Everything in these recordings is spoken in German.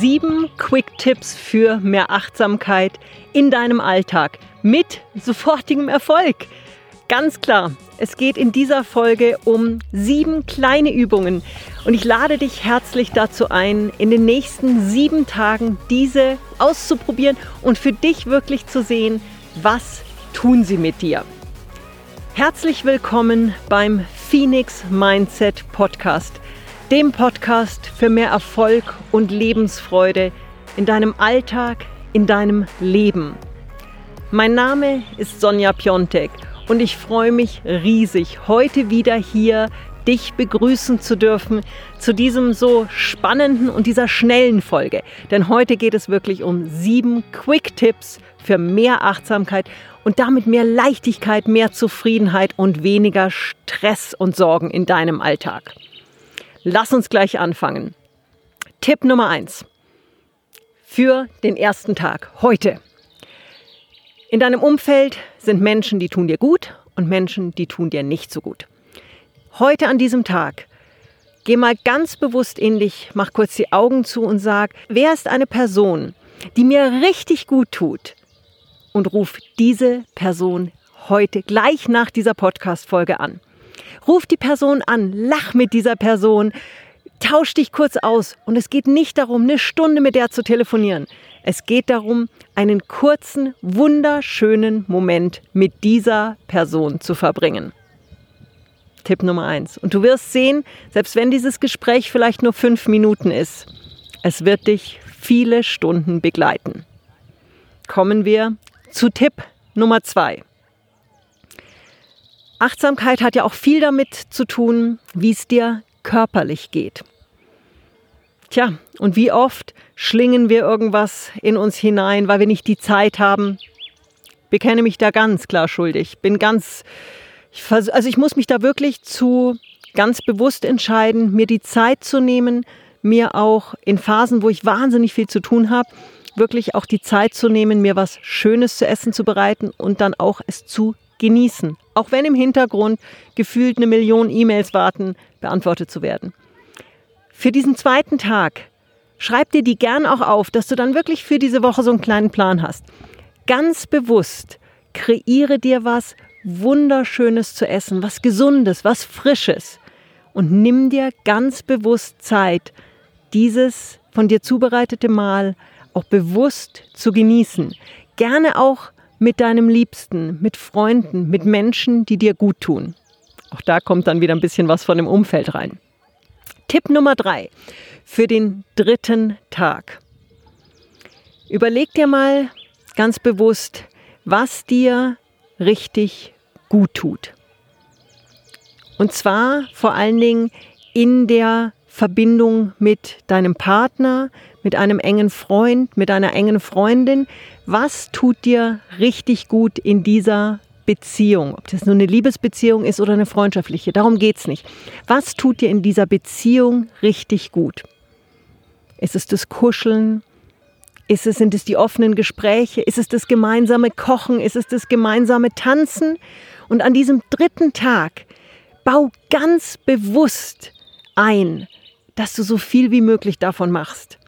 sieben Quick-Tipps für mehr Achtsamkeit in deinem Alltag mit sofortigem Erfolg. Ganz klar, es geht in dieser Folge um sieben kleine Übungen und ich lade dich herzlich dazu ein, in den nächsten sieben Tagen diese auszuprobieren und für dich wirklich zu sehen, was tun sie mit dir. Herzlich willkommen beim Phoenix Mindset Podcast dem Podcast für mehr Erfolg und Lebensfreude in deinem Alltag, in deinem Leben. Mein Name ist Sonja Piontek und ich freue mich riesig, heute wieder hier dich begrüßen zu dürfen zu diesem so spannenden und dieser schnellen Folge. Denn heute geht es wirklich um sieben Quick-Tipps für mehr Achtsamkeit und damit mehr Leichtigkeit, mehr Zufriedenheit und weniger Stress und Sorgen in deinem Alltag. Lass uns gleich anfangen. Tipp Nummer eins für den ersten Tag heute. In deinem Umfeld sind Menschen, die tun dir gut und Menschen, die tun dir nicht so gut. Heute an diesem Tag geh mal ganz bewusst in dich, mach kurz die Augen zu und sag, wer ist eine Person, die mir richtig gut tut? Und ruf diese Person heute gleich nach dieser Podcast-Folge an. Ruf die Person an, lach mit dieser Person, tausch dich kurz aus. Und es geht nicht darum, eine Stunde mit der zu telefonieren. Es geht darum, einen kurzen, wunderschönen Moment mit dieser Person zu verbringen. Tipp Nummer eins. Und du wirst sehen, selbst wenn dieses Gespräch vielleicht nur fünf Minuten ist, es wird dich viele Stunden begleiten. Kommen wir zu Tipp Nummer zwei. Achtsamkeit hat ja auch viel damit zu tun, wie es dir körperlich geht. Tja, und wie oft schlingen wir irgendwas in uns hinein, weil wir nicht die Zeit haben? Bekenne mich da ganz klar schuldig. Bin ganz, ich also ich muss mich da wirklich zu ganz bewusst entscheiden, mir die Zeit zu nehmen, mir auch in Phasen, wo ich wahnsinnig viel zu tun habe, wirklich auch die Zeit zu nehmen, mir was Schönes zu essen zu bereiten und dann auch es zu genießen, auch wenn im Hintergrund gefühlt eine Million E-Mails warten, beantwortet zu werden. Für diesen zweiten Tag schreib dir die gern auch auf, dass du dann wirklich für diese Woche so einen kleinen Plan hast. Ganz bewusst kreiere dir was Wunderschönes zu essen, was Gesundes, was Frisches und nimm dir ganz bewusst Zeit, dieses von dir zubereitete Mahl auch bewusst zu genießen. Gerne auch mit deinem Liebsten, mit Freunden, mit Menschen, die dir gut tun. Auch da kommt dann wieder ein bisschen was von dem Umfeld rein. Tipp Nummer drei für den dritten Tag. Überleg dir mal ganz bewusst, was dir richtig gut tut. Und zwar vor allen Dingen in der Verbindung mit deinem Partner, mit einem engen Freund, mit einer engen Freundin. Was tut dir richtig gut in dieser Beziehung? Ob das nur eine Liebesbeziehung ist oder eine freundschaftliche, darum geht es nicht. Was tut dir in dieser Beziehung richtig gut? Ist es das Kuscheln? Ist es, sind es die offenen Gespräche? Ist es das gemeinsame Kochen? Ist es das gemeinsame Tanzen? Und an diesem dritten Tag bau ganz bewusst ein, dass du so viel wie möglich davon machst.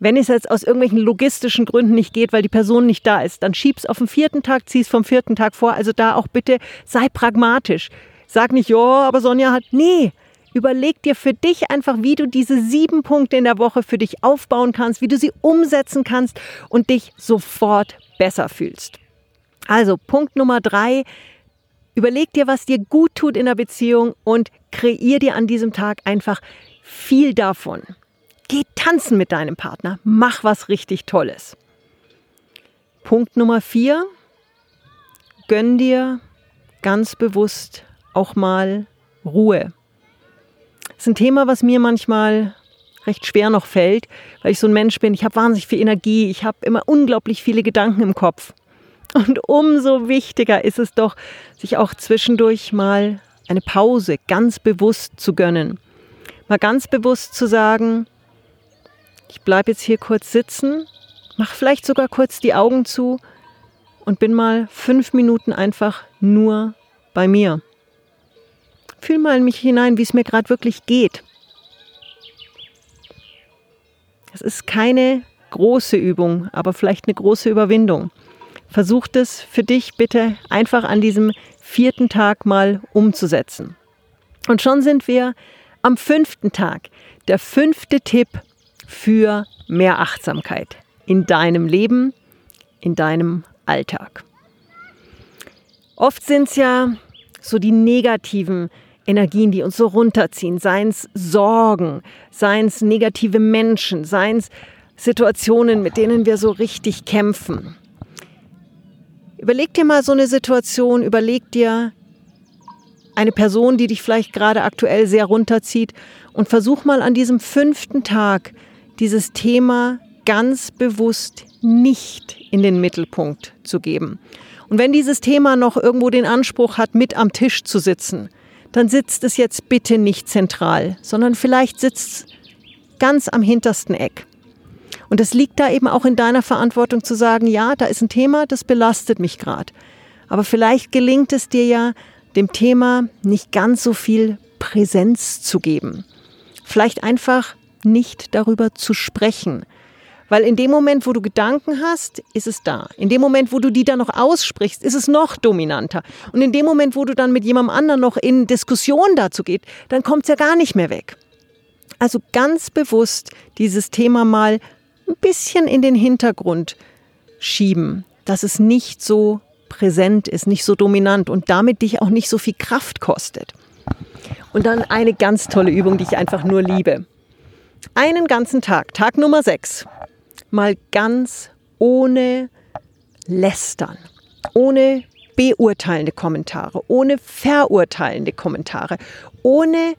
Wenn es jetzt aus irgendwelchen logistischen Gründen nicht geht, weil die Person nicht da ist, dann schieb's auf den vierten Tag, zieh's vom vierten Tag vor. Also da auch bitte sei pragmatisch. Sag nicht, ja, aber Sonja hat. Nee, überleg dir für dich einfach, wie du diese sieben Punkte in der Woche für dich aufbauen kannst, wie du sie umsetzen kannst und dich sofort besser fühlst. Also Punkt Nummer drei, überleg dir, was dir gut tut in der Beziehung und kreier dir an diesem Tag einfach viel davon. Geh tanzen mit deinem Partner. Mach was richtig Tolles. Punkt Nummer vier. Gönn dir ganz bewusst auch mal Ruhe. Das ist ein Thema, was mir manchmal recht schwer noch fällt, weil ich so ein Mensch bin. Ich habe wahnsinnig viel Energie. Ich habe immer unglaublich viele Gedanken im Kopf. Und umso wichtiger ist es doch, sich auch zwischendurch mal eine Pause ganz bewusst zu gönnen mal ganz bewusst zu sagen, ich bleibe jetzt hier kurz sitzen, mach vielleicht sogar kurz die Augen zu und bin mal fünf Minuten einfach nur bei mir. Fühl mal in mich hinein, wie es mir gerade wirklich geht. Es ist keine große Übung, aber vielleicht eine große Überwindung. Versuch es für dich bitte einfach an diesem vierten Tag mal umzusetzen. Und schon sind wir am fünften Tag. Der fünfte Tipp für mehr Achtsamkeit in deinem Leben, in deinem Alltag. Oft sind es ja so die negativen Energien, die uns so runterziehen, seien es Sorgen, seien es negative Menschen, seien es Situationen, mit denen wir so richtig kämpfen. Überleg dir mal so eine Situation, überleg dir eine Person, die dich vielleicht gerade aktuell sehr runterzieht und versuch mal an diesem fünften Tag dieses Thema ganz bewusst nicht in den Mittelpunkt zu geben. Und wenn dieses Thema noch irgendwo den Anspruch hat, mit am Tisch zu sitzen, dann sitzt es jetzt bitte nicht zentral, sondern vielleicht sitzt es ganz am hintersten Eck. Und es liegt da eben auch in deiner Verantwortung zu sagen, ja, da ist ein Thema, das belastet mich gerade. Aber vielleicht gelingt es dir ja, dem Thema nicht ganz so viel Präsenz zu geben. Vielleicht einfach nicht darüber zu sprechen. Weil in dem Moment, wo du Gedanken hast, ist es da. In dem Moment, wo du die dann noch aussprichst, ist es noch dominanter. Und in dem Moment, wo du dann mit jemandem anderen noch in Diskussion dazu geht, dann kommt es ja gar nicht mehr weg. Also ganz bewusst dieses Thema mal ein bisschen in den Hintergrund schieben, dass es nicht so präsent ist, nicht so dominant und damit dich auch nicht so viel Kraft kostet. Und dann eine ganz tolle Übung, die ich einfach nur liebe. Einen ganzen Tag, Tag Nummer 6, mal ganz ohne Lästern, ohne beurteilende Kommentare, ohne verurteilende Kommentare, ohne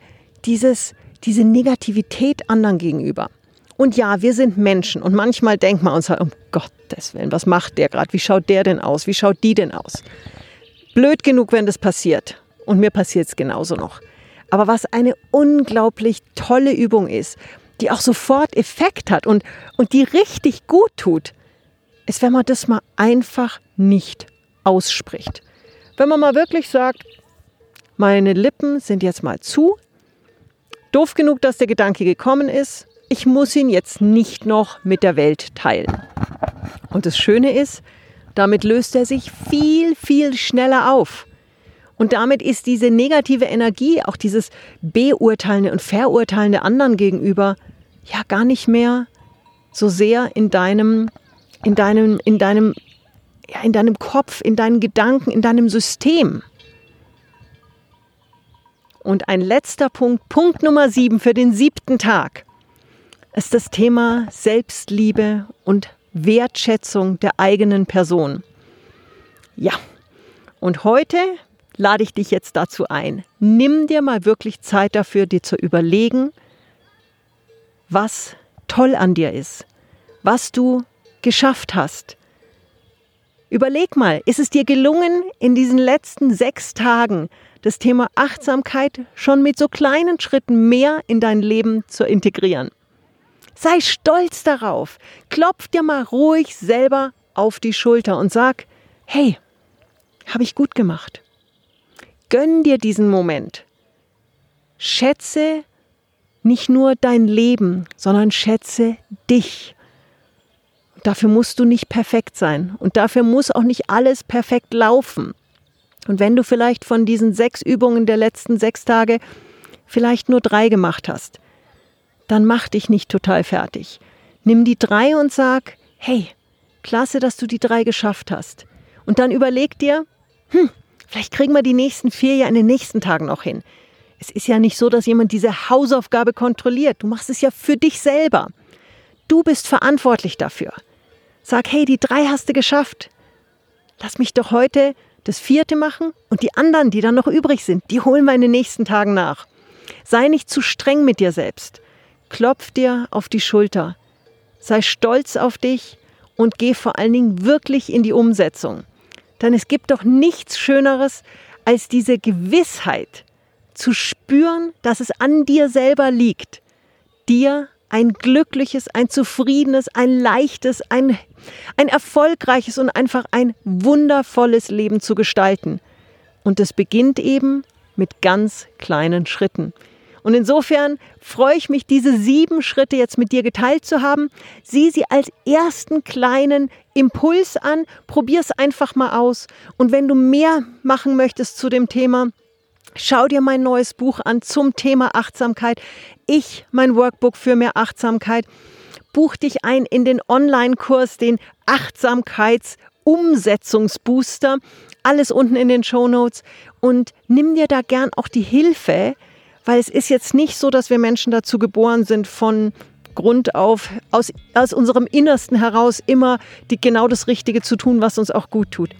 dieses, diese Negativität anderen gegenüber. Und ja, wir sind Menschen und manchmal denkt man uns, halt, um Gottes Willen, was macht der gerade? Wie schaut der denn aus? Wie schaut die denn aus? Blöd genug, wenn das passiert. Und mir passiert es genauso noch. Aber was eine unglaublich tolle Übung ist, die auch sofort Effekt hat und, und die richtig gut tut, ist, wenn man das mal einfach nicht ausspricht. Wenn man mal wirklich sagt, meine Lippen sind jetzt mal zu, doof genug, dass der Gedanke gekommen ist, ich muss ihn jetzt nicht noch mit der Welt teilen. Und das Schöne ist, damit löst er sich viel, viel schneller auf. Und damit ist diese negative Energie, auch dieses Beurteilende und Verurteilende anderen gegenüber, ja gar nicht mehr so sehr in deinem, in deinem, in deinem, ja, in deinem Kopf, in deinen Gedanken, in deinem System. Und ein letzter Punkt, Punkt Nummer sieben für den siebten Tag ist das Thema Selbstliebe und Wertschätzung der eigenen Person. Ja, und heute lade ich dich jetzt dazu ein. Nimm dir mal wirklich Zeit dafür, dir zu überlegen, was toll an dir ist, was du geschafft hast. Überleg mal, ist es dir gelungen, in diesen letzten sechs Tagen das Thema Achtsamkeit schon mit so kleinen Schritten mehr in dein Leben zu integrieren? Sei stolz darauf. Klopf dir mal ruhig selber auf die Schulter und sag, hey, habe ich gut gemacht. Gönn dir diesen Moment. Schätze nicht nur dein Leben, sondern schätze dich. Dafür musst du nicht perfekt sein und dafür muss auch nicht alles perfekt laufen. Und wenn du vielleicht von diesen sechs Übungen der letzten sechs Tage vielleicht nur drei gemacht hast, dann mach dich nicht total fertig. Nimm die drei und sag, hey, klasse, dass du die drei geschafft hast. Und dann überleg dir, hm, vielleicht kriegen wir die nächsten vier ja in den nächsten Tagen noch hin. Es ist ja nicht so, dass jemand diese Hausaufgabe kontrolliert. Du machst es ja für dich selber. Du bist verantwortlich dafür. Sag, hey, die drei hast du geschafft. Lass mich doch heute das vierte machen und die anderen, die dann noch übrig sind, die holen wir in den nächsten Tagen nach. Sei nicht zu streng mit dir selbst. Klopf dir auf die Schulter. Sei stolz auf dich und geh vor allen Dingen wirklich in die Umsetzung. Denn es gibt doch nichts Schöneres als diese Gewissheit zu spüren, dass es an dir selber liegt, dir ein glückliches, ein zufriedenes, ein leichtes, ein, ein erfolgreiches und einfach ein wundervolles Leben zu gestalten. Und es beginnt eben mit ganz kleinen Schritten. Und insofern freue ich mich, diese sieben Schritte jetzt mit dir geteilt zu haben. Sieh sie als ersten kleinen Impuls an, probier es einfach mal aus. Und wenn du mehr machen möchtest zu dem Thema, Schau dir mein neues Buch an zum Thema Achtsamkeit. Ich, mein Workbook für mehr Achtsamkeit. Buch dich ein in den Online-Kurs, den Achtsamkeitsumsetzungsbooster. Alles unten in den Show Notes. Und nimm dir da gern auch die Hilfe, weil es ist jetzt nicht so, dass wir Menschen dazu geboren sind, von Grund auf, aus, aus unserem Innersten heraus immer die, genau das Richtige zu tun, was uns auch gut tut.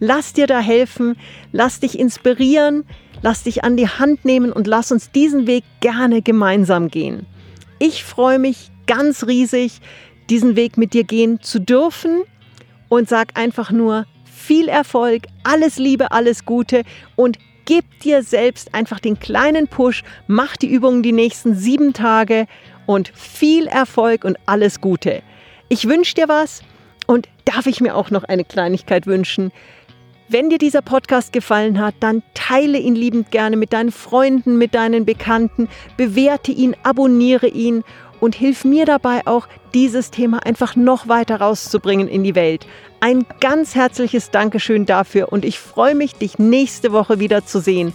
Lass dir da helfen, lass dich inspirieren, lass dich an die Hand nehmen und lass uns diesen Weg gerne gemeinsam gehen. Ich freue mich ganz riesig, diesen Weg mit dir gehen zu dürfen und sag einfach nur viel Erfolg, alles Liebe, alles Gute und gib dir selbst einfach den kleinen Push, mach die Übungen die nächsten sieben Tage und viel Erfolg und alles Gute. Ich wünsche dir was und darf ich mir auch noch eine Kleinigkeit wünschen. Wenn dir dieser Podcast gefallen hat, dann teile ihn liebend gerne mit deinen Freunden, mit deinen Bekannten, bewerte ihn, abonniere ihn und hilf mir dabei auch, dieses Thema einfach noch weiter rauszubringen in die Welt. Ein ganz herzliches Dankeschön dafür und ich freue mich, dich nächste Woche wieder zu sehen.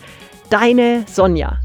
Deine Sonja.